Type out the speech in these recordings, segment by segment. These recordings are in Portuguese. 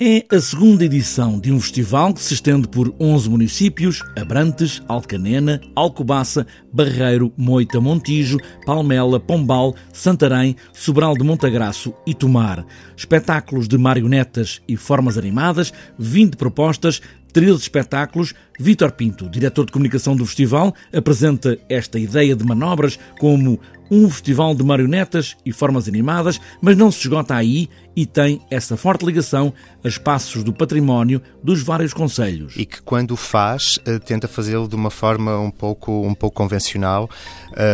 É a segunda edição de um festival que se estende por 11 municípios: Abrantes, Alcanena, Alcobaça, Barreiro, Moita, Montijo, Palmela, Pombal, Santarém, Sobral de Montagraço e Tomar. Espetáculos de marionetas e formas animadas, 20 propostas, 13 espetáculos. Vítor Pinto, diretor de comunicação do festival, apresenta esta ideia de manobras como um festival de marionetas e formas animadas, mas não se esgota aí e tem essa forte ligação a espaços do património dos vários conselhos. E que quando faz, eh, tenta fazê-lo de uma forma um pouco, um pouco convencional,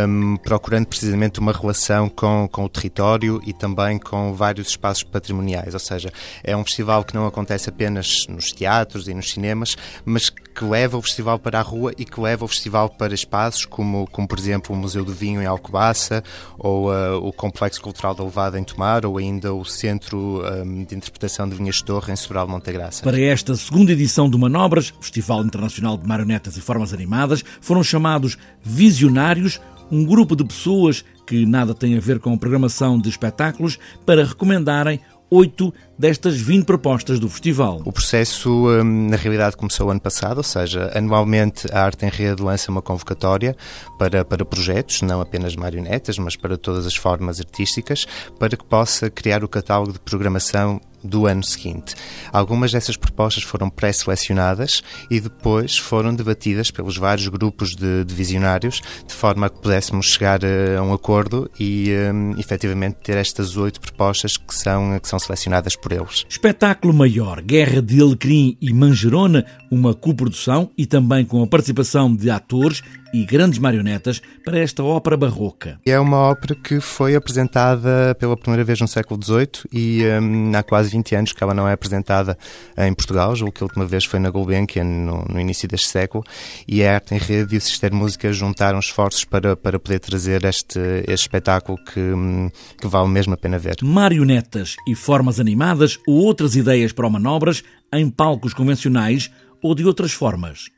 um, procurando precisamente uma relação com, com o território e também com vários espaços patrimoniais. Ou seja, é um festival que não acontece apenas nos teatros e nos cinemas, mas que leva o festival para a rua e que leva o festival para espaços como, como por exemplo, o Museu do Vinho em Alcobaça, ou uh, o Complexo Cultural da Levada em Tomar, ou ainda o Centro um, de Interpretação de Vinhas Torre em Sobral de Montegraça. Para esta segunda edição do Manobras, Festival Internacional de Marionetas e Formas Animadas, foram chamados visionários um grupo de pessoas que nada tem a ver com a programação de espetáculos para recomendarem oito destas 20 propostas do festival. O processo, hum, na realidade, começou ano passado, ou seja, anualmente a Arte em Rede lança uma convocatória para, para projetos, não apenas marionetas, mas para todas as formas artísticas, para que possa criar o catálogo de programação do ano seguinte. Algumas dessas propostas foram pré-selecionadas e depois foram debatidas pelos vários grupos de, de, visionários, de forma a que pudéssemos chegar a um acordo e um, efetivamente ter estas oito propostas que são, que são selecionadas por eles. Espetáculo maior, Guerra de Alecrim e Manjerona, uma coprodução e também com a participação de atores e grandes marionetas para esta ópera barroca. É uma ópera que foi apresentada pela primeira vez no século XVIII e um, há quase 20 anos que ela não é apresentada em Portugal, julgo que a última vez foi na Gulbenkian no, no início deste século e a Arte em Rede e o Sistema de Música juntaram esforços para, para poder trazer este, este espetáculo que, hum, que vale mesmo a pena ver. Marionetas e formas animadas ou outras ideias para manobras em palcos convencionais ou de outras formas.